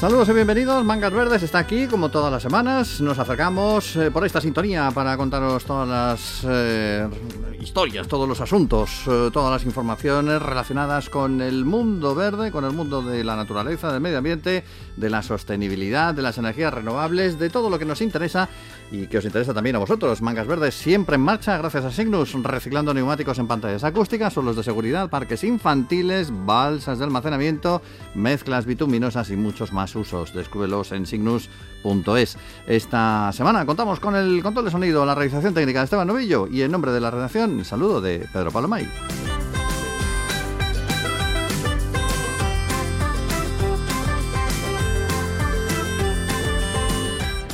Saludos y bienvenidos, Mangas Verdes está aquí como todas las semanas. Nos acercamos eh, por esta sintonía para contaros todas las eh, historias, todos los asuntos, eh, todas las informaciones relacionadas con el mundo verde, con el mundo de la naturaleza, del medio ambiente, de la sostenibilidad, de las energías renovables, de todo lo que nos interesa y que os interesa también a vosotros. Mangas Verdes siempre en marcha gracias a Signus, reciclando neumáticos en pantallas acústicas, suelos de seguridad, parques infantiles, balsas de almacenamiento, mezclas bituminosas y muchos más usos. Descúbelos en signus.es. Esta semana contamos con el control de sonido, la realización técnica de Esteban Novillo y en nombre de la redacción, saludo de Pedro Palomay.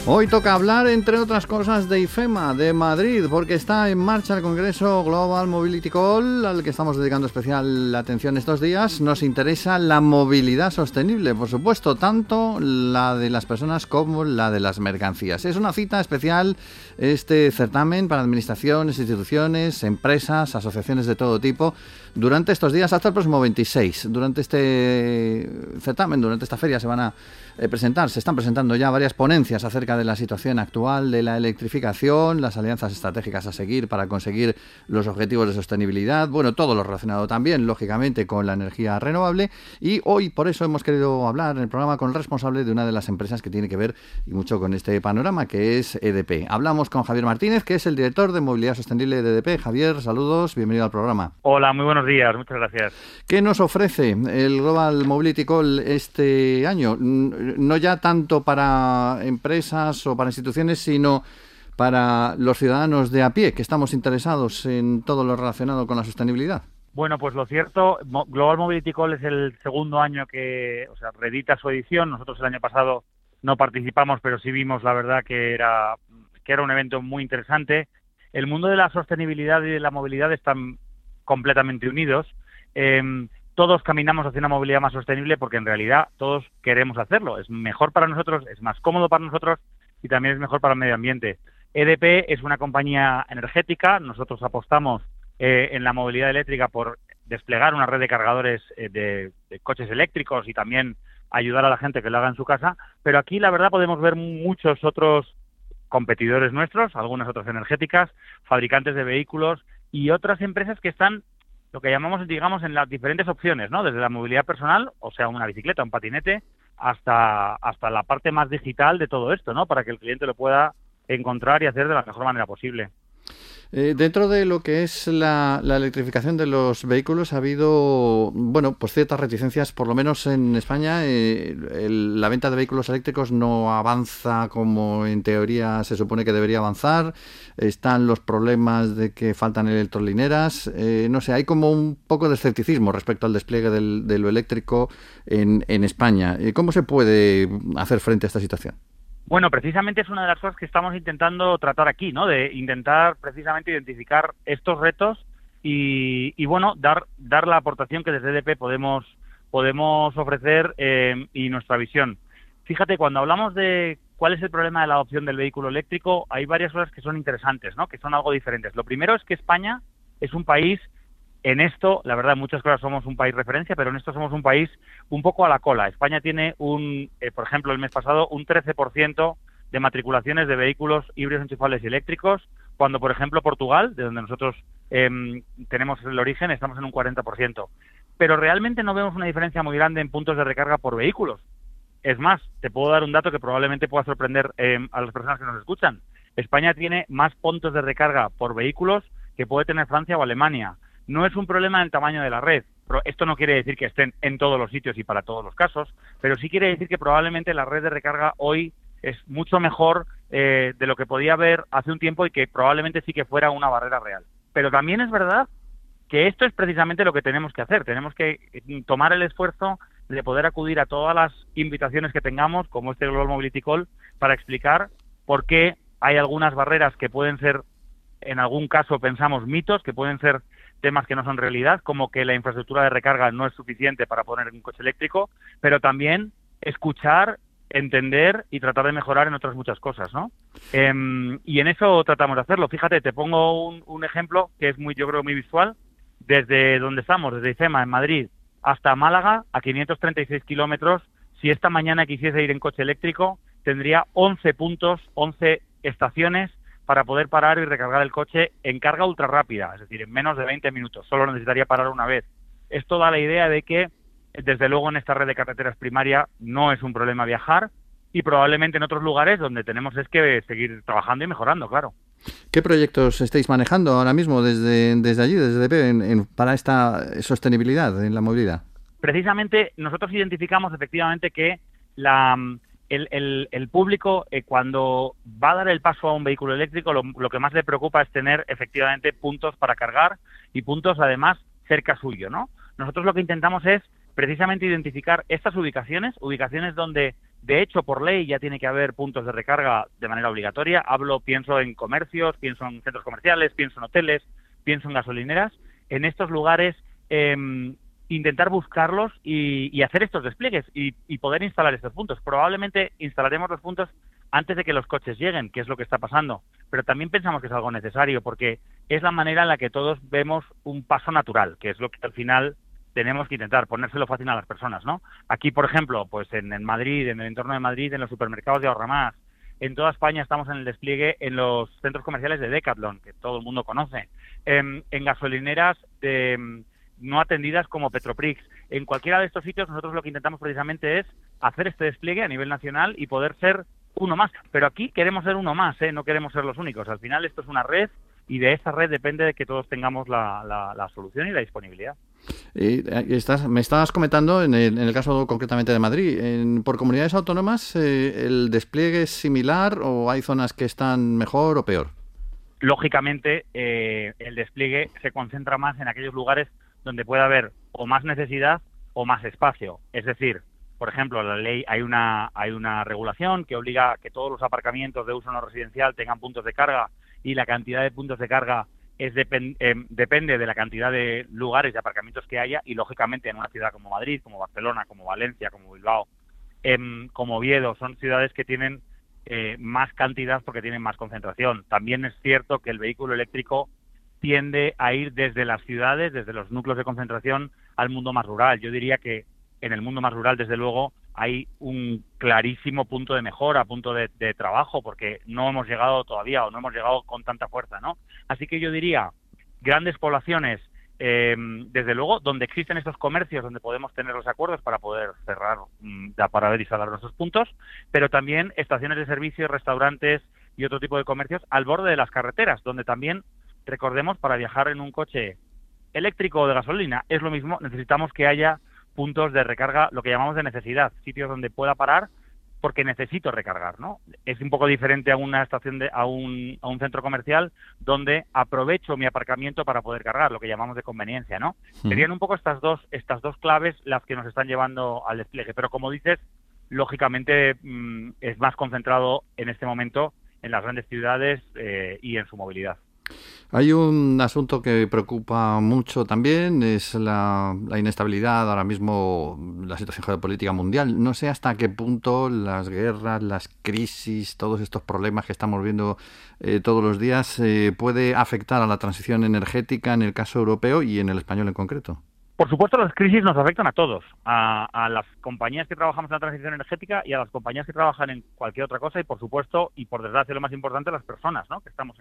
Hoy toca hablar, entre otras cosas, de IFEMA, de Madrid, porque está en marcha el Congreso Global Mobility Call, al que estamos dedicando especial atención estos días. Nos interesa la movilidad sostenible, por supuesto, tanto la de las personas como la de las mercancías. Es una cita especial este certamen para administraciones, instituciones, empresas, asociaciones de todo tipo durante estos días hasta el próximo 26. Durante este certamen, durante esta feria se van a eh, presentar, se están presentando ya varias ponencias acerca de la situación actual de la electrificación, las alianzas estratégicas a seguir para conseguir los objetivos de sostenibilidad, bueno, todo lo relacionado también, lógicamente, con la energía renovable. Y hoy, por eso, hemos querido hablar en el programa con el responsable de una de las empresas que tiene que ver y mucho con este panorama, que es EDP. Hablamos con Javier Martínez, que es el director de movilidad sostenible de EDP. Javier, saludos, bienvenido al programa. Hola, muy buenos días, muchas gracias. ¿Qué nos ofrece el Global Mobility Call este año? No ya tanto para empresas o para instituciones, sino para los ciudadanos de a pie, que estamos interesados en todo lo relacionado con la sostenibilidad. Bueno, pues lo cierto, Global Mobility Call es el segundo año que, o sea, reedita su edición. Nosotros el año pasado no participamos, pero sí vimos, la verdad, que era que era un evento muy interesante. El mundo de la sostenibilidad y de la movilidad están completamente unidos. Em, todos caminamos hacia una movilidad más sostenible porque en realidad todos queremos hacerlo. Es mejor para nosotros, es más cómodo para nosotros y también es mejor para el medio ambiente. EDP es una compañía energética. Nosotros apostamos eh, en la movilidad eléctrica por desplegar una red de cargadores eh, de, de, coches eléctricos y también ayudar a la gente que lo haga en su casa. Pero aquí, la verdad, podemos ver muchos otros competidores nuestros, algunas otras energéticas, fabricantes de vehículos y otras empresas que están lo que llamamos, digamos, en las diferentes opciones, ¿no? Desde la movilidad personal, o sea, una bicicleta, un patinete, hasta, hasta la parte más digital de todo esto, ¿no? Para que el cliente lo pueda encontrar y hacer de la mejor manera posible. Eh, dentro de lo que es la, electrificación de los vehículos ha habido, bueno, pues ciertas reticencias, por lo menos en España. Eh, la venta de vehículos eléctricos no avanza como en teoría se supone que debería avanzar. Están los problemas de que faltan electrolineras. Eh, no sé, hay como un poco de escepticismo respecto al despliegue de lo eléctrico en, en España. ¿Cómo se puede hacer frente a esta situación? Bueno, precisamente es una de las cosas que estamos intentando tratar aquí, ¿no? De intentar precisamente identificar estos retos y, bueno, dar, dar la aportación que desde EDP podemos, podemos ofrecer eh, y nuestra visión. Fíjate, cuando hablamos de cuál es el problema de la adopción del vehículo eléctrico, hay varias cosas que son interesantes, ¿no? Que son algo diferentes. Lo primero es que España es un país en esto, la verdad, en muchas cosas somos un país referencia, pero en esto somos un país un poco a la cola. España tiene un, eh, por ejemplo, el mes pasado, un 13% de matriculaciones de vehículos híbridos enchufables y eléctricos, cuando, por ejemplo, Portugal, de donde nosotros em, tenemos el origen, estamos en un 40%. Pero realmente no vemos una diferencia muy grande en puntos de recarga por vehículos. Es más, te puedo dar un dato que probablemente pueda sorprender em, a las personas que nos escuchan. España tiene más puntos de recarga por vehículos que puede tener Francia o Alemania. No es un problema del tamaño de la red. Esto no quiere decir que estén en todos los sitios y para todos los casos, pero sí quiere decir que probablemente la red de recarga hoy es mucho mejor eh, de lo que podía haber hace un tiempo y que probablemente sí que fuera una barrera real. Pero también es verdad que esto es precisamente lo que tenemos que hacer. Tenemos que eh, tomar el esfuerzo de poder acudir a todas las invitaciones que tengamos, como este Global Mobility Call, para explicar por qué hay algunas barreras que pueden ser, en algún caso pensamos mitos, que pueden ser temas que no son realidad, como que la infraestructura de recarga no es suficiente para poner un coche eléctrico, pero también escuchar, entender y tratar de mejorar en otras muchas cosas, ¿no? Em, y en eso tratamos de hacerlo. Fíjate, te pongo un, ejemplo que es muy, yo creo, muy visual. Desde donde estamos, desde IFEMA, en Madrid, hasta Málaga, a 536 kilómetros, si esta mañana quisiese ir en coche eléctrico, tendría 11 puntos, 11 estaciones para poder parar y recargar el coche en carga ultra rápida, es decir, en menos de 20 minutos. Solo necesitaría parar una vez. Esto da la idea de que, desde luego, en esta red de carreteras primaria no es un problema viajar y probablemente en otros lugares donde tenemos es que seguir trabajando y mejorando, claro. ¿Qué proyectos estáis manejando ahora mismo desde, desde allí, desde DP, para esta sostenibilidad en la movilidad? Precisamente nosotros identificamos efectivamente que la, el, el, público eh, cuando va a dar el paso a un vehículo eléctrico lo, que más le preocupa es tener efectivamente puntos para cargar y puntos además cerca suyo, ¿no? Nosotros lo que intentamos es precisamente identificar estas ubicaciones, ubicaciones donde de hecho por ley ya tiene que haber puntos de recarga de manera obligatoria. Hablo, pienso en comercios, pienso en centros comerciales, pienso en hoteles, pienso en gasolineras. En estos lugares eh, intentar buscarlos y, hacer estos despliegues y, poder instalar estos puntos. Probablemente instalaremos los puntos antes de que los coches lleguen, que es lo que está pasando, pero también pensamos que es algo necesario porque es la manera en la que todos vemos un paso natural, que es lo que al final tenemos que intentar ponérselo fácil a las personas, ¿no? Aquí, por ejemplo, pues en, Madrid, en el entorno de Madrid, en los supermercados de Ahorra Más, en toda España estamos en el despliegue en los centros comerciales de Decathlon, que todo el mundo conoce, en gasolineras de no atendidas como Petroprix. En cualquiera de estos sitios nosotros lo que intentamos precisamente es hacer este despliegue a nivel nacional y poder ser uno más. Pero aquí queremos ser uno más, ¿eh? no queremos ser los únicos. Al final esto es una red y de esa red depende de que todos tengamos la, la, solución y la disponibilidad. Y eh, estás, me estabas comentando, en el, en el caso concretamente de Madrid, en, ¿por comunidades autónomas eh, el despliegue es similar o hay zonas que están mejor o peor? Lógicamente, el despliegue se concentra más en aquellos lugares donde puede haber o más necesidad o más espacio. Es decir, por ejemplo, la ley hay una hay una regulación que obliga a que todos los aparcamientos de uso no residencial tengan puntos de carga y la cantidad de puntos de carga es eh, depende de la cantidad de lugares de aparcamientos que haya y lógicamente en una ciudad como Madrid, como Barcelona, como Valencia, como Bilbao, em, como Oviedo son ciudades que tienen eh, más cantidad porque tienen más concentración. También es cierto que el vehículo eléctrico tiende a ir desde las ciudades, desde los núcleos de concentración, al mundo más rural. Yo diría que en el mundo más rural, desde luego, hay un clarísimo punto de mejora, punto de, trabajo, porque no hemos llegado todavía o no hemos llegado con tanta fuerza, ¿no? Así que yo diría, grandes poblaciones, eh, desde luego, donde existen estos comercios, donde podemos tener los acuerdos para poder cerrar, mm, para ver instalar nuestros puntos, pero también estaciones de servicio, restaurantes y otro tipo de comercios al borde de las carreteras, donde también recordemos, para viajar en un coche eléctrico o de gasolina es lo mismo, necesitamos que haya puntos de recarga, lo que llamamos de necesidad, sitios donde pueda parar porque necesito recargar, ¿no? Es un poco diferente a una estación de, a un, a un centro comercial donde aprovecho mi aparcamiento para poder cargar, lo que llamamos de conveniencia, ¿no? Serían un poco estas dos, estas dos claves las que nos están llevando al despliegue, pero como dices, lógicamente mm, es más concentrado en este momento en las grandes ciudades eh, y en su movilidad. Hay un asunto que preocupa mucho también, es la, inestabilidad, ahora mismo la situación geopolítica mundial. No sé hasta qué punto las guerras, las crisis, todos estos problemas que estamos viendo eh, todos los días eh, puede afectar a la transición energética en el caso europeo y en el español en concreto. Por supuesto, las crisis nos afectan a todos, a, las compañías que trabajamos en la transición energética y a las compañías que trabajan en cualquier otra cosa y, por supuesto, y por desgracia lo más importante, las personas, ¿no? Que estamos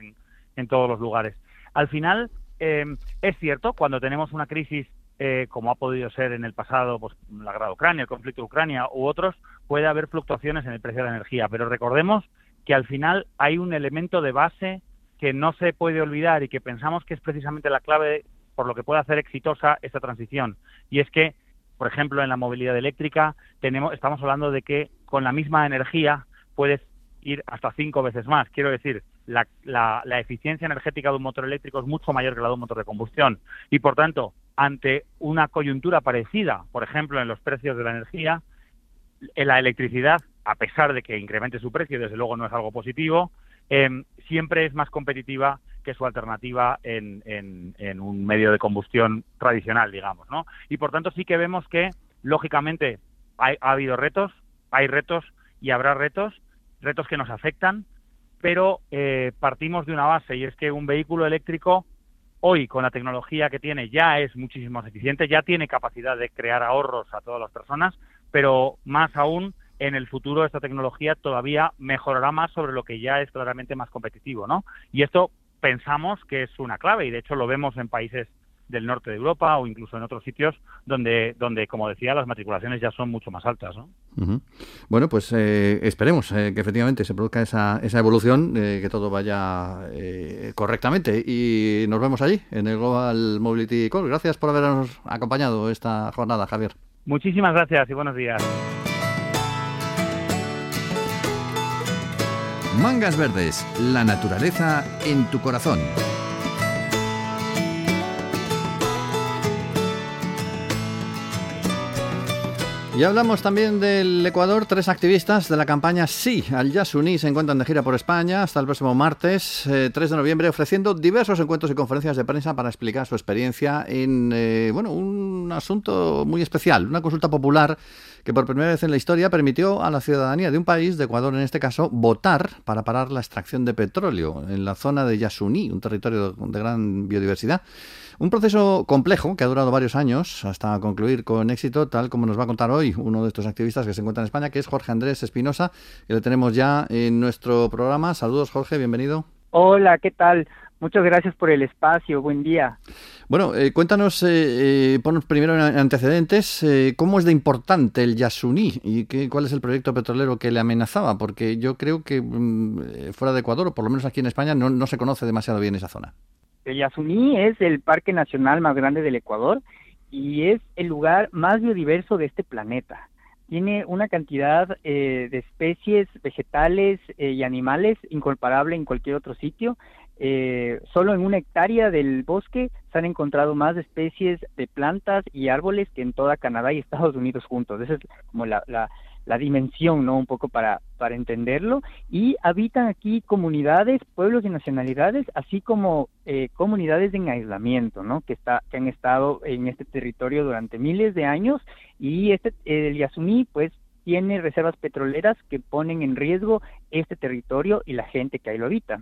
en, todos los lugares. Al final, eh, es cierto, cuando tenemos una crisis eh, como ha podido ser en el pasado, pues la guerra de Ucrania, el conflicto de Ucrania u otros, puede haber fluctuaciones en el precio de la energía. Pero recordemos que al final hay un elemento de base que no se puede olvidar y que pensamos que es precisamente la clave por lo que puede hacer exitosa esta transición. Y es que, por ejemplo, en la movilidad eléctrica tenemos, estamos hablando de que con la misma energía puedes ir hasta cinco veces más. Quiero decir, la, la, eficiencia energética de un motor eléctrico es mucho mayor que la de un motor de combustión. Y, por tanto, ante una coyuntura parecida, por ejemplo, en los precios de la energía, en la electricidad, a pesar de que incremente su precio, desde luego no es algo positivo, eh, siempre es más competitiva que su alternativa en, un medio de combustión tradicional, digamos, ¿no? Y por tanto sí que vemos que, lógicamente, ha habido retos, hay retos y habrá retos, retos que nos afectan, pero eh, partimos de una base y es que un vehículo eléctrico hoy con la tecnología que tiene ya es muchísimo más eficiente, ya tiene capacidad de crear ahorros a todas las personas, pero más aún en el futuro esta tecnología todavía mejorará más sobre lo que ya es claramente más competitivo, ¿no? Y esto pensamos que es una clave y de hecho lo vemos en países del norte de Europa o incluso en otros sitios donde, donde como decía, las matriculaciones ya son mucho más altas. ¿no? Bueno, pues eh, esperemos eh, que efectivamente se produzca esa, esa evolución, eh, que todo vaya correctamente y nos vemos allí en el Global Mobility Call. Gracias por habernos acompañado esta jornada, Javier. Muchísimas gracias y buenos días. Mangas Verdes, la naturaleza en tu corazón. Y hablamos también del Ecuador. Tres activistas de la campaña Sí al Yasuní se encuentran de gira por España hasta el próximo martes 3 eh, de noviembre, ofreciendo diversos encuentros y conferencias de prensa para explicar su experiencia en eh, bueno, un asunto muy especial, una consulta popular que por primera vez en la historia permitió a la ciudadanía de un país, de Ecuador en este caso, votar para parar la extracción de petróleo en la zona de Yasuní, un territorio de gran biodiversidad. Un proceso complejo que ha durado varios años hasta concluir con éxito, tal como nos va a contar hoy uno de estos activistas que se encuentra en España, que es Jorge Andrés Espinosa, que lo tenemos ya en nuestro programa. Saludos, Jorge, bienvenido. Hola, ¿qué tal? Muchas gracias por el espacio. Buen día. Bueno, eh, cuéntanos, eh, eh ponos primero en antecedentes, eh, ¿cómo es de importante el Yasuní y qué, cuál es el proyecto petrolero que le amenazaba? Porque yo creo que mm, fuera de Ecuador, o por lo menos aquí en España, no, no se conoce demasiado bien esa zona. El Yasuní es el parque nacional más grande del Ecuador y es el lugar más biodiverso de este planeta tiene una cantidad eh, de especies vegetales eh, y animales incomparable en cualquier otro sitio. Eh, solo en una hectárea del bosque se han encontrado más especies de plantas y árboles que en toda Canadá y Estados Unidos juntos. Esa es como la, dimensión, ¿no? Un poco para, para entenderlo. Y habitan aquí comunidades, pueblos y nacionalidades, así como eh, comunidades en aislamiento, ¿no? Que, está, que han estado en este territorio durante miles de años. Y este, el Yasuní, pues, tiene reservas petroleras que ponen en riesgo este territorio y la gente que ahí lo habita.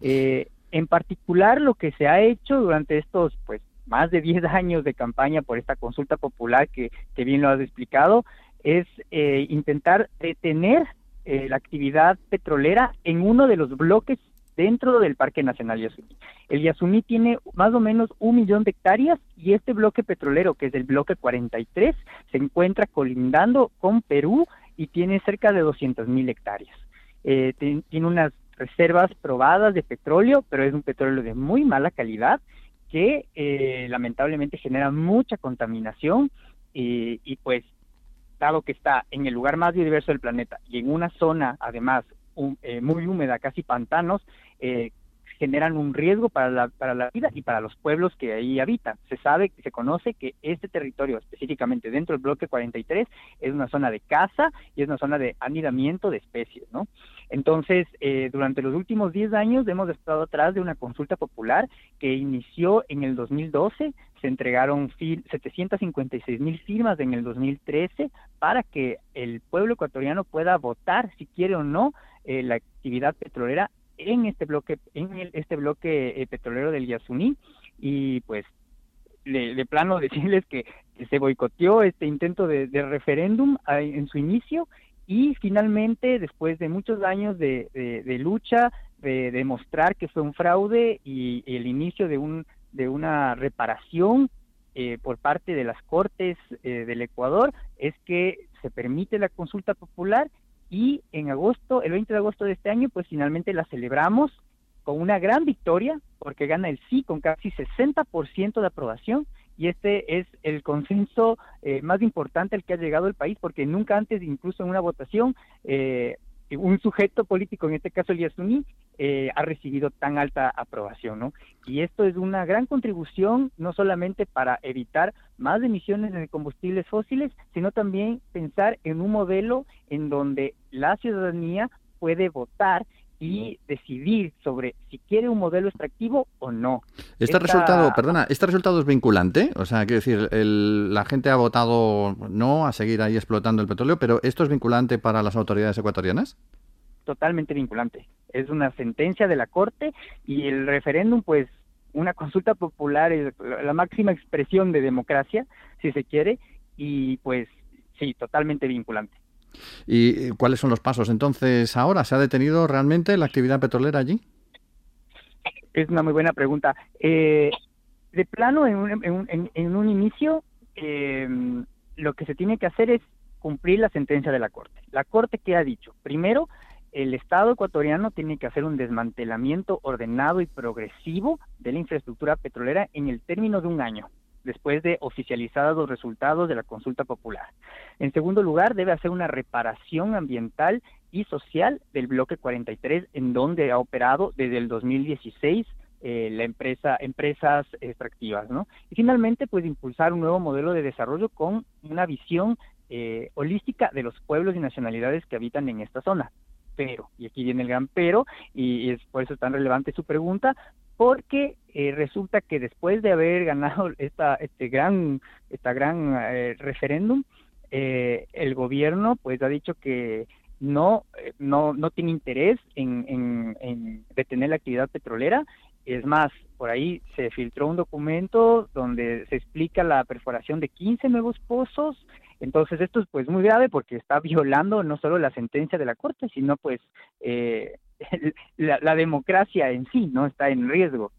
Eh, en particular, lo que se ha hecho durante estos, pues, más de 10 años de campaña por esta consulta popular que, que bien lo has explicado, es eh, intentar detener eh, la actividad petrolera en uno de los bloques dentro del Parque Nacional Yasuní. El Yasuní tiene más o menos un millón de hectáreas y este bloque petrolero, que es el bloque 43, se encuentra colindando con Perú y tiene cerca de 200 mil hectáreas. Eh, tiene unas reservas probadas de petróleo, pero es un petróleo de muy mala calidad que lamentablemente genera mucha contaminación y pues dado que está en el lugar más biodiverso del planeta y en una zona, además, eh, muy húmeda, casi pantanos, eh, generan un riesgo para la, para la vida y para los pueblos que ahí habitan. Se sabe, se conoce que este territorio, específicamente dentro del bloque 43, es una zona de caza y es una zona de anidamiento de especies, ¿no? Entonces, eh, durante los últimos 10 años hemos estado atrás de una consulta popular que inició en el 2012, se entregaron 756 mil firmas en el 2013 para que el pueblo ecuatoriano pueda votar si quiere o no eh, la actividad petrolera en este bloque en este bloque eh, petrolero del Yasuní y pues de, plano decirles que, se boicoteó este intento de, referéndum en su inicio y finalmente, después de muchos años de, lucha, de demostrar que fue un fraude y, el inicio de, un, de una reparación eh, por parte de las Cortes eh, del Ecuador, es que se permite la consulta popular y en agosto, el 20 de agosto de este año, pues finalmente la celebramos con una gran victoria, porque gana el sí con casi 60% de aprobación, y este es el consenso eh, más importante al que ha llegado el país, porque nunca antes, incluso en una votación, eh, un sujeto político, en este caso el Yasuni, eh, ha recibido tan alta aprobación, ¿no? Y esto es una gran contribución, no solamente para evitar más emisiones de combustibles fósiles, sino también pensar en un modelo en donde la ciudadanía puede votar y decidir sobre si quiere un modelo extractivo o no. Este resultado, perdona, ¿este resultado es vinculante? O sea, quiero decir, la gente ha votado no a seguir ahí explotando el petróleo, pero ¿esto es vinculante para las autoridades ecuatorianas? Totalmente vinculante. Es una sentencia de la Corte y el referéndum, pues, una consulta popular es la máxima expresión de democracia, si se quiere, y pues sí, totalmente vinculante. ¿Y cuáles son los pasos entonces ahora? ¿Se ha detenido realmente la actividad petrolera allí? Es una muy buena pregunta. Eh, de plano, en un, en, un inicio, eh, lo que se tiene que hacer es cumplir la sentencia de la Corte. La Corte que ha dicho, primero, el Estado ecuatoriano tiene que hacer un desmantelamiento ordenado y progresivo de la infraestructura petrolera en el término de un año después de oficializados los resultados de la consulta popular. En segundo lugar, debe hacer una reparación ambiental y social del bloque 43, en donde ha operado desde el 2016 eh, la empresa, empresas extractivas, ¿no? Y finalmente, pues impulsar un nuevo modelo de desarrollo con una visión eh, holística de los pueblos y nacionalidades que habitan en esta zona. Pero, y aquí viene el gran pero, y es por eso tan relevante su pregunta, porque eh, resulta que después de haber ganado esta este gran esta gran eh, referéndum eh, el gobierno pues ha dicho que no no no tiene interés en, en, en, detener la actividad petrolera. Es más por ahí se filtró un documento donde se explica la perforación de 15 nuevos pozos. Entonces esto es pues muy grave porque está violando no solo la sentencia de la corte sino pues eh, la, democracia en sí no está en riesgo.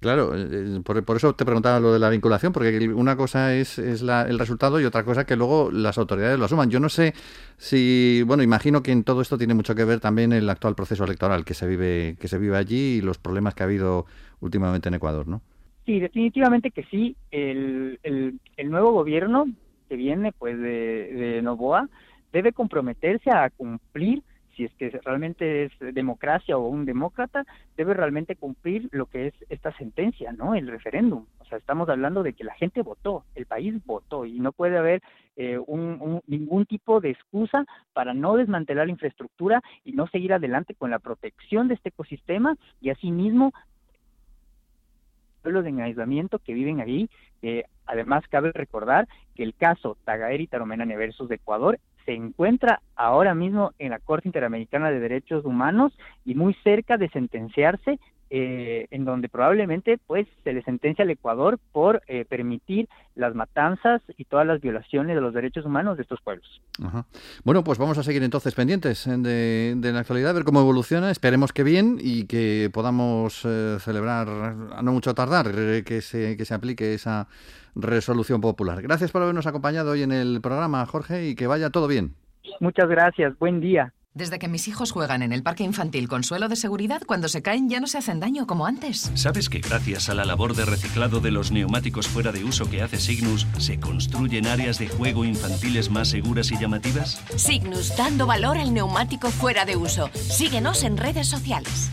Claro, eh, eh, por, eso te preguntaba lo de la vinculación, porque una cosa es, es el resultado y otra cosa que luego las autoridades lo asuman. Yo no sé si, bueno, imagino que en todo esto tiene mucho que ver también el actual proceso electoral que se vive que se vive allí y los problemas que ha habido últimamente en Ecuador, ¿no? Sí, definitivamente que sí. El, el, el nuevo gobierno que viene, pues, de, de Novoa, debe comprometerse a cumplir si es que realmente es democracia o un demócrata, debe realmente cumplir lo que es esta sentencia, ¿no? El referéndum. O sea, estamos hablando de que la gente votó, el país votó y no puede haber eh, un, ningún tipo de excusa para no desmantelar la infraestructura y no seguir adelante con la protección de este ecosistema y asimismo pueblos en aislamiento que viven ahí. además, cabe recordar que el caso Tagaeri y Taromenane versus de Ecuador se encuentra ahora mismo en la Corte Interamericana de Derechos Humanos y muy cerca de sentenciarse, eh, en donde probablemente pues se le sentencia al Ecuador por eh, permitir las matanzas y todas las violaciones de los derechos humanos de estos pueblos. Bueno, pues vamos a seguir entonces pendientes de, la actualidad, ver cómo evoluciona, esperemos que bien y que podamos eh, celebrar, a no mucho tardar, que se, que se aplique esa resolución popular. Gracias por habernos acompañado hoy en el programa, Jorge, y que vaya todo bien. Muchas gracias, buen día. Desde que mis hijos juegan en el parque infantil con suelo de seguridad, cuando se caen ya no se hacen daño como antes. ¿Sabes que gracias a la labor de reciclado de los neumáticos fuera de uso que hace Signus, se construyen áreas de juego infantiles más seguras y llamativas? Signus, dando valor al neumático fuera de uso. Síguenos en redes sociales.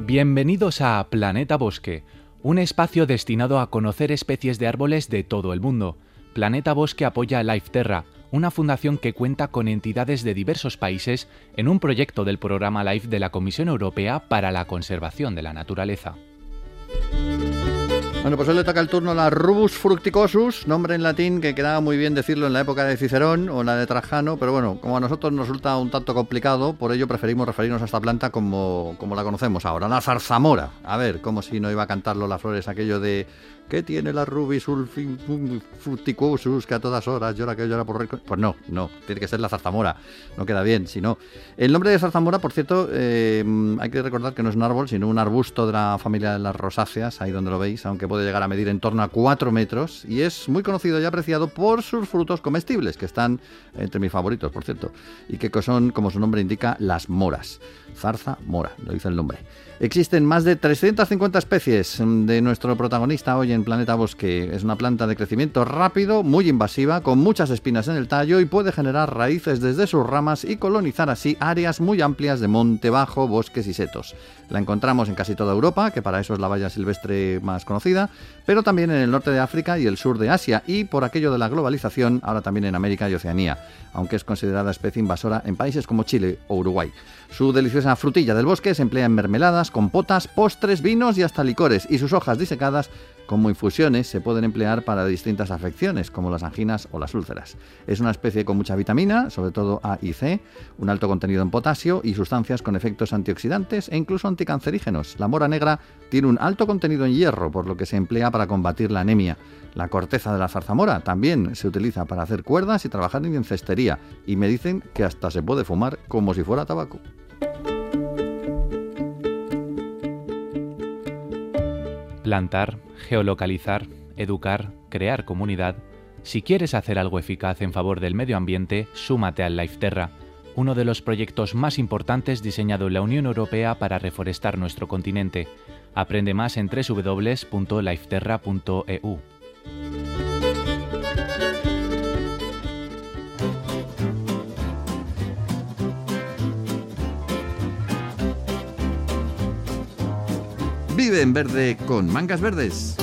Bienvenidos a Planeta Bosque, un espacio destinado a conocer especies de árboles de todo el mundo. Planeta Bosque apoya Life Terra, una fundación que cuenta con entidades de diversos países en un proyecto del programa LIFE de la Comisión Europea para la Conservación de la Naturaleza. Bueno, pues hoy le toca el turno a la Rubus fructicosus, nombre en latín que quedaba muy bien decirlo en la época de Cicerón o la de Trajano, pero bueno, como a nosotros nos resulta un tanto complicado, por ello preferimos referirnos a esta planta como, como la conocemos ahora, la zarzamora. A ver, como si no iba a cantarlo las flores aquello de ¿Qué tiene la rubis fruticosus que a todas horas llora que llora por Pues no, no, tiene que ser la zarzamora, no queda bien, si no. El nombre de zarzamora, por cierto, eh, hay que recordar que no es un árbol, sino un arbusto de la familia de las rosáceas, ahí donde lo veis, aunque puede llegar a medir en torno a 4 metros, y es muy conocido y apreciado por sus frutos comestibles, que están entre mis favoritos, por cierto, y que son, como su nombre indica, las moras. Zarza mora, lo dice el nombre. Existen más de 350 especies de nuestro protagonista hoy en Planeta Bosque. Es una planta de crecimiento rápido, muy invasiva, con muchas espinas en el tallo y puede generar raíces desde sus ramas y colonizar así áreas muy amplias de monte bajo, bosques y setos. La encontramos en casi toda Europa, que para eso es la valla silvestre más conocida, pero también en el norte de África y el sur de Asia y por aquello de la globalización, ahora también en América y Oceanía, aunque es considerada especie invasora en países como Chile o Uruguay. Su deliciosa frutilla del bosque se emplea en mermeladas, compotas, postres, vinos y hasta licores, y sus hojas disecadas como infusiones se pueden emplear para distintas afecciones, como las anginas o las úlceras. Es una especie con mucha vitamina, sobre todo A y C, un alto contenido en potasio y sustancias con efectos antioxidantes e incluso anticancerígenos. La mora negra tiene un alto contenido en hierro, por lo que se emplea para combatir la anemia. La corteza de la zarzamora también se utiliza para hacer cuerdas y trabajar en cestería, y me dicen que hasta se puede fumar como si fuera tabaco. Plantar, geolocalizar, educar, crear comunidad. Si quieres hacer algo eficaz en favor del medio ambiente, súmate al Terra, uno de los proyectos más importantes diseñado en la Unión Europea para reforestar nuestro continente. Aprende más en www.lifeterra.eu. Vive en verde con mangas verdes.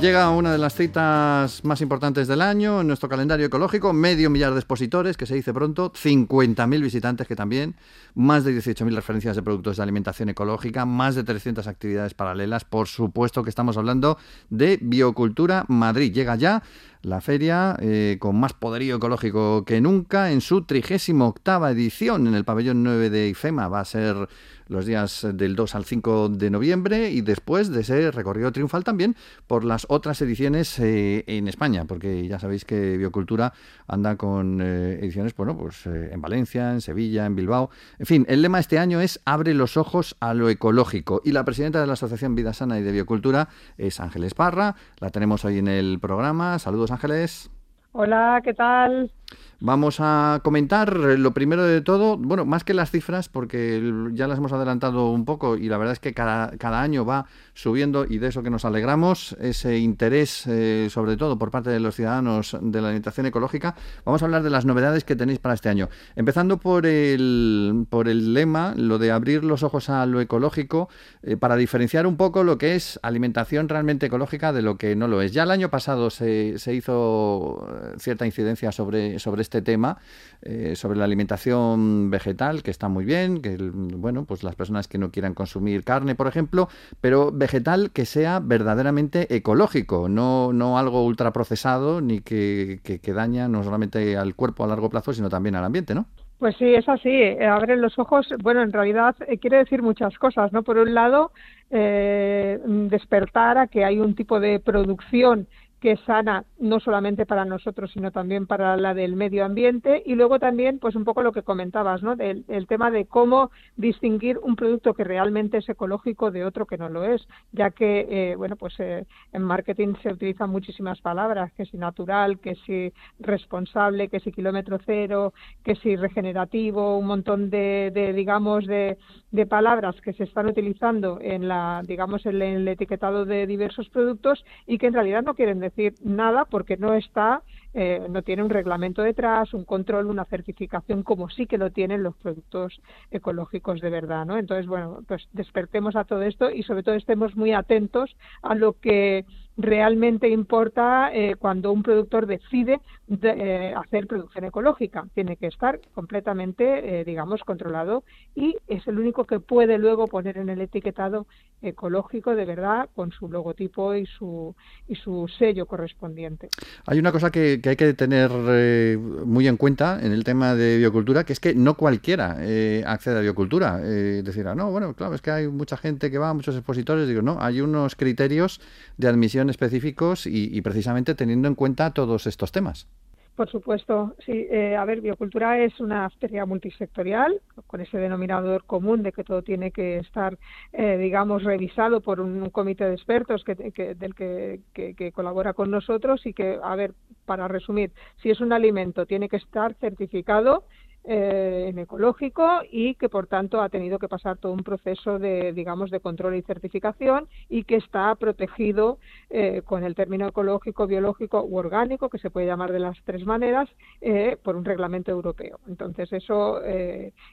Llega una de las citas más importantes del año en nuestro calendario ecológico, medio millar de expositores, que se dice pronto, 50.000 visitantes que también, más de 18.000 referencias de productos de alimentación ecológica, más de 300 actividades paralelas, por supuesto que estamos hablando de Biocultura Madrid. Llega ya la feria eh, con más poderío ecológico que nunca. En su 38 edición en el pabellón 9 de IFEMA. Va a ser los días del 2 al 5 de noviembre y después de ese recorrido triunfal también por las otras ediciones eh, en España, porque ya sabéis que Biocultura anda con eh, ediciones, bueno, pues en Valencia, en Sevilla, en Bilbao. En fin, el lema este año es Abre los ojos a lo ecológico y la presidenta de la Asociación Vida Sana y de Biocultura es Ángeles Parra. La tenemos hoy en el programa. Saludos Ángeles. Hola, ¿qué tal? Vamos a comentar lo primero de todo, bueno, más que las cifras, porque ya las hemos adelantado un poco y la verdad es que cada, cada año va subiendo y de eso que nos alegramos, ese interés eh, sobre todo por parte de los ciudadanos de la alimentación ecológica. Vamos a hablar de las novedades que tenéis para este año. Empezando por el, por el lema, lo de abrir los ojos a lo ecológico, eh, para diferenciar un poco lo que es alimentación realmente ecológica de lo que no lo es. Ya el año pasado se, se hizo eh, cierta incidencia sobre, sobre este tema, eh, sobre la alimentación vegetal, que está muy bien, que bueno, pues las personas que no quieran consumir carne, por ejemplo, pero vegetal que sea verdaderamente ecológico, no, no algo ultraprocesado ni que, que, daña no solamente al cuerpo a largo plazo, sino también al ambiente, ¿no? Pues sí, es así. Eh, abren los ojos. Bueno, en realidad eh, quiere decir muchas cosas, ¿no? Por un lado, despertar a que hay un tipo de producción que es sana no solamente para nosotros, sino también para la del medio ambiente. Y luego también, pues un poco lo que comentabas, ¿no? Del, el tema de cómo distinguir un producto que realmente es ecológico de otro que no lo es, ya que, eh, bueno, pues eh, en marketing se utilizan muchísimas palabras, que si natural, que si responsable, que si kilómetro cero, que si regenerativo, un montón de, de digamos, de, de palabras que se están utilizando en la, digamos, en el etiquetado de diversos productos y que en realidad no quieren decir nada porque no está, eh, no tiene un reglamento detrás, un control, una certificación como sí que lo tienen los productos ecológicos de verdad, ¿no? Entonces, bueno, pues despertemos a todo esto y sobre todo estemos muy atentos a lo que realmente importa eh, cuando un productor decide eh, hacer producción ecológica. Tiene que estar completamente, digamos, controlado y es el único que puede luego poner en el etiquetado ecológico de verdad con su logotipo y su, y su sello correspondiente. Hay una cosa que, hay que tener muy en cuenta en el tema de biocultura, que es que no cualquiera accede a biocultura. decir, ah, no, bueno, claro, es que hay mucha gente que va, muchos expositores, digo, no, hay unos criterios de admisión específicos y, precisamente teniendo en cuenta todos estos temas. Por supuesto, sí. Eh, a ver, biocultura es una feria multisectorial con ese denominador común de que todo tiene que estar, eh, digamos, revisado por un comité de expertos que, del que, que, colabora con nosotros y que, a ver, para resumir, si es un alimento tiene que estar certificado eh, en ecológico y que por tanto ha tenido que pasar todo un proceso de digamos de control y certificación y que está protegido eh, con el término ecológico, biológico u orgánico que se puede llamar de las tres maneras eh, por un reglamento europeo. Entonces eso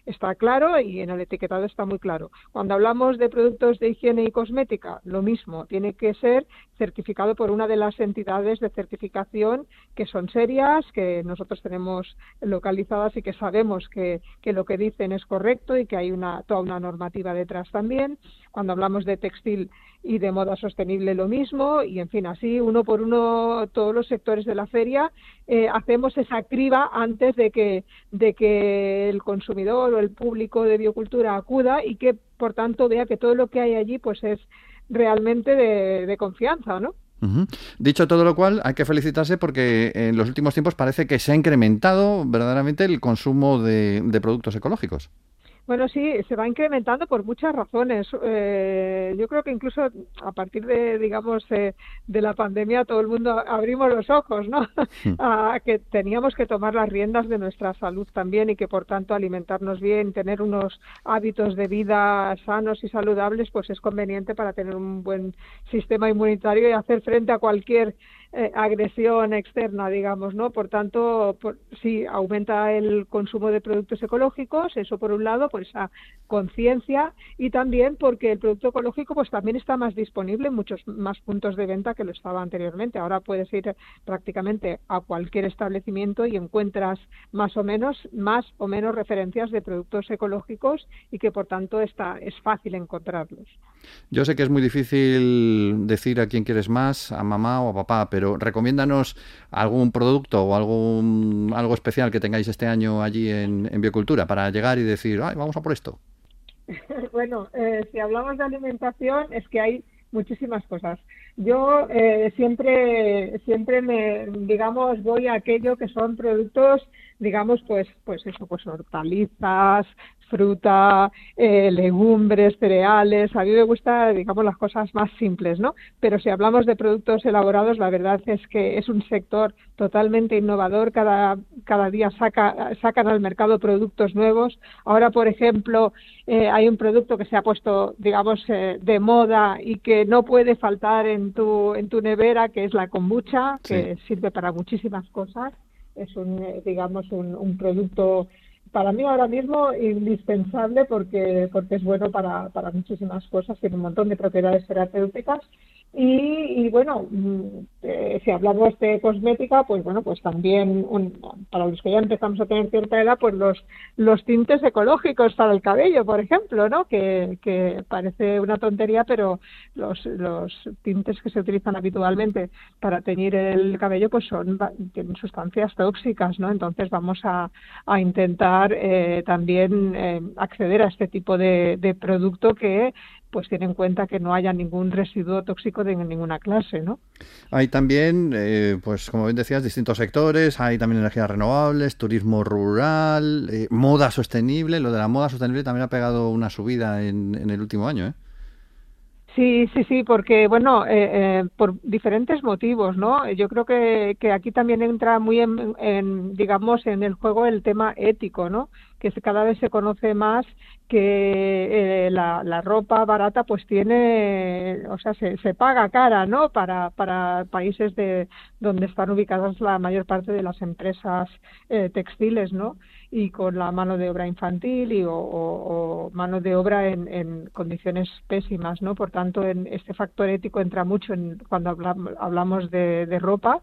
está claro y en el etiquetado está muy claro. Cuando hablamos de productos de higiene y cosmética, lo mismo tiene que ser certificado por una de las entidades de certificación que son serias, que nosotros tenemos localizadas y que sabemos que, lo que dicen es correcto y que hay una, toda una normativa detrás también. Cuando hablamos de textil y de moda sostenible lo mismo y en fin así uno por uno todos los sectores de la feria eh, hacemos esa criba antes de que el consumidor o el público de biocultura acuda y que por tanto vea que todo lo que hay allí pues es realmente de, confianza, ¿no? Dicho todo lo cual, hay que felicitarse porque en los últimos tiempos parece que se ha incrementado verdaderamente el consumo de productos ecológicos. Bueno, sí, se va incrementando por muchas razones. Eh, yo creo que incluso a partir de, digamos, eh, de la pandemia todo el mundo abrimos los ojos, ¿no? Hmm. a que teníamos que tomar las riendas de nuestra salud también y que por tanto alimentarnos bien, tener unos hábitos de vida sanos y saludables, pues es conveniente para tener un buen sistema inmunitario y hacer frente a cualquier eh, agresión externa, digamos, ¿no? Por tanto, sí, aumenta el consumo de productos ecológicos, eso por un lado, por esa conciencia, y también porque el producto ecológico pues también está más disponible en muchos más puntos de venta que lo estaba anteriormente. Ahora puedes ir prácticamente a cualquier establecimiento y encuentras más o menos, más o menos referencias de productos ecológicos y que por tanto está, es fácil encontrarlos. Yo sé que es muy difícil decir a quién quieres más, a mamá o a papá, pero recomiéndanos algún producto o algún, algo especial que tengáis este año allí en, Biocultura para llegar y decir, Ay, vamos a por esto. bueno, eh, si hablamos de alimentación, es que hay muchísimas cosas. Yo eh, siempre, siempre me, digamos, voy a aquello que son productos, digamos, pues, pues eso, pues hortalizas, fruta, eh, legumbres, cereales. A mí me gusta, digamos, las cosas más simples, ¿no? Pero si hablamos de productos elaborados, la verdad es que es un sector totalmente innovador. Cada, cada día saca, sacan al mercado productos nuevos. Ahora, por ejemplo, eh, hay un producto que se ha puesto, digamos, eh, de moda y que no puede faltar en tu, en tu nevera, que es la kombucha, que sirve para muchísimas cosas. Es un, digamos, un, un producto para mí ahora mismo indispensable porque, porque es bueno para, para muchísimas cosas, tiene un montón de propiedades terapéuticas y, bueno, mm, eh, si hablamos de cosmética, pues bueno, pues también para los que ya empezamos a tener cierta edad, pues los, los tintes ecológicos para el cabello, por ejemplo, ¿no? Que, que parece una tontería, pero los, los tintes que se utilizan habitualmente para teñir el cabello, pues son tienen sustancias tóxicas, ¿no? Entonces vamos a, a intentar eh, también eh, acceder a este tipo de producto que pues tiene en cuenta que no haya ningún residuo tóxico de ninguna clase, ¿no? Hay también, eh, pues como bien decías, distintos sectores, hay también energías renovables, turismo rural, eh, moda sostenible, lo de la moda sostenible también ha pegado una subida en, en el último año, ¿eh? Sí, sí, sí, porque bueno, eh, eh, por diferentes motivos, ¿no? Yo creo que, que aquí también entra muy en, digamos, en el juego el tema ético, ¿no? Que cada vez se conoce más que eh, la, ropa barata pues tiene, o sea, se, se paga cara, ¿no? Para, para países de donde están ubicadas la mayor parte de las empresas eh, textiles, ¿no? Y con la mano de obra infantil y, o, mano de obra en, en, condiciones pésimas, ¿no? Por tanto, en este factor ético entra mucho en, cuando hablamos de, de ropa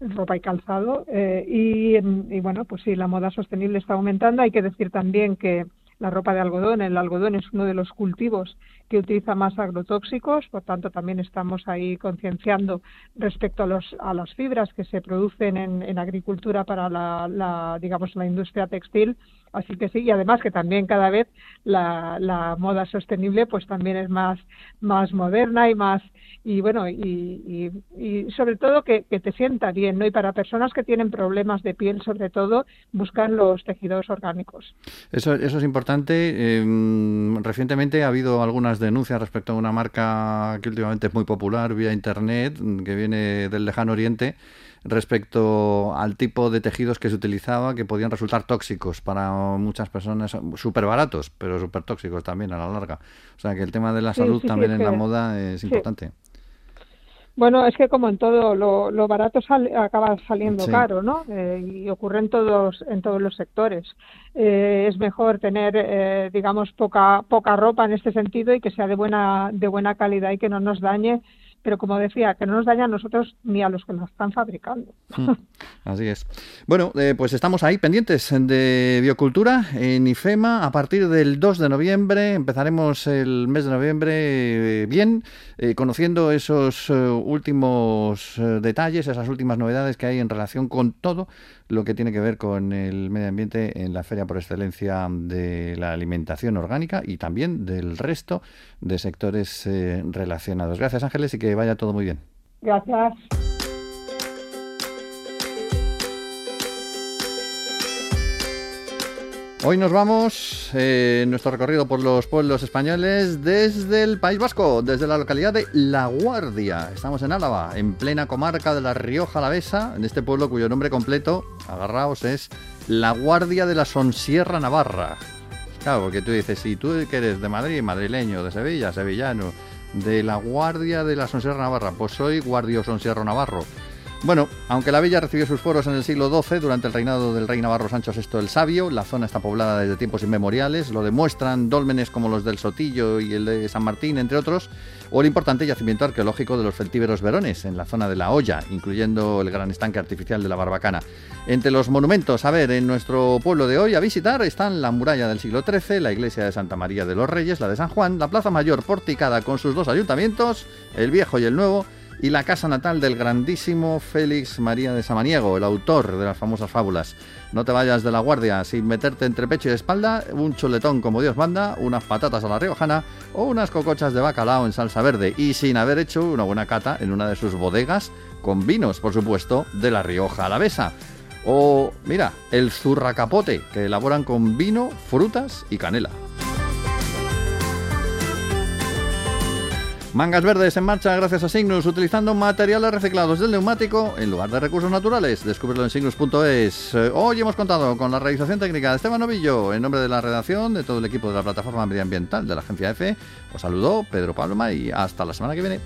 ropa y calzado eh, y, y, bueno pues sí la moda sostenible está aumentando hay que decir también que la ropa de algodón. El algodón es uno de los cultivos que utiliza más agrotóxicos, por tanto también estamos ahí concienciando respecto a, los, a las fibras que se producen en, en agricultura para la, la, digamos, la industria textil Así que sí, y además que también cada vez la, la moda sostenible pues también es más, más moderna y más, y bueno, y, y, sobre todo que, que, te sienta bien, ¿no? Y para personas que tienen problemas de piel, sobre todo, buscan los tejidos orgánicos. Eso, eso es importante. Em, recientemente ha habido algunas denuncias respecto a una marca que últimamente es muy popular vía Internet, que viene del lejano oriente, respecto al tipo de tejidos que se utilizaba que podían resultar tóxicos para muchas personas, súper baratos, pero súper tóxicos también a la larga. O sea que el tema de la salud también en la moda es importante. Bueno, es que como en todo, lo, barato acaba saliendo caro, ¿no? Eh, y ocurre en todos, en todos los sectores. Eh, es mejor tener, eh, digamos, poca, poca ropa en este sentido y que sea de buena, de buena calidad y que no nos dañe pero como decía, que no nos daña a nosotros ni a los que nos están fabricando. Mm, así es. Bueno, eh, pues estamos ahí pendientes de biocultura en IFEMA. A partir del 2 de noviembre empezaremos el mes de noviembre eh, bien, eh, conociendo esos últimos detalles, esas últimas novedades que hay en relación con todo lo que tiene que ver con el medio ambiente en la Feria por Excelencia de la Alimentación Orgánica y también del resto de sectores eh, relacionados. Gracias Ángeles y que vaya todo muy bien. Gracias. Hoy nos vamos eh, nuestro recorrido por los pueblos españoles desde el País Vasco, desde la localidad de La Guardia. Estamos en Álava, en plena comarca de la Rioja Alavesa, en este pueblo cuyo nombre completo, agarraos, es La Guardia de la Sonsierra Navarra. Claro, porque tú dices, si tú que eres de Madrid, madrileño, de Sevilla, sevillano, de La Guardia de la Sonsierra Navarra, pues soy Guardio Sonsierro Navarro. Bueno, aunque la villa recibió sus foros en el siglo XII, durante el reinado del rey Navarro Sancho VI el Sabio, la zona está poblada desde tiempos inmemoriales, lo demuestran dólmenes como los del Sotillo y el de San Martín, entre otros, o el importante yacimiento arqueológico de los celtíberos Verones, en la zona de la Olla, incluyendo el gran estanque artificial de la Barbacana. Entre los monumentos a ver en nuestro pueblo de hoy a visitar están la muralla del siglo XIII, la iglesia de Santa María de los Reyes, la de San Juan, la Plaza Mayor porticada con sus dos ayuntamientos, el viejo y el nuevo, y la casa natal del grandísimo Félix María de Samaniego, el autor de las famosas fábulas. No te vayas de la guardia sin meterte entre pecho y espalda, un chuletón como Dios manda, unas patatas a la riojana o unas cocochas de bacalao en salsa verde y sin haber hecho una buena cata en una de sus bodegas con vinos, por supuesto, de la Rioja Alavesa. O, mira, el zurracapote, que elaboran con vino, frutas y canela. Mangas verdes en marcha gracias a Signus, utilizando materiales reciclados del neumático en lugar de recursos naturales. Descúbrelo en signus.es. Eh, hoy hemos contado con la realización técnica de Esteban Novillo. En nombre de la redacción, de todo el equipo de la plataforma medioambiental de la agencia EFE, os saludó Pedro Paloma y hasta la semana que viene.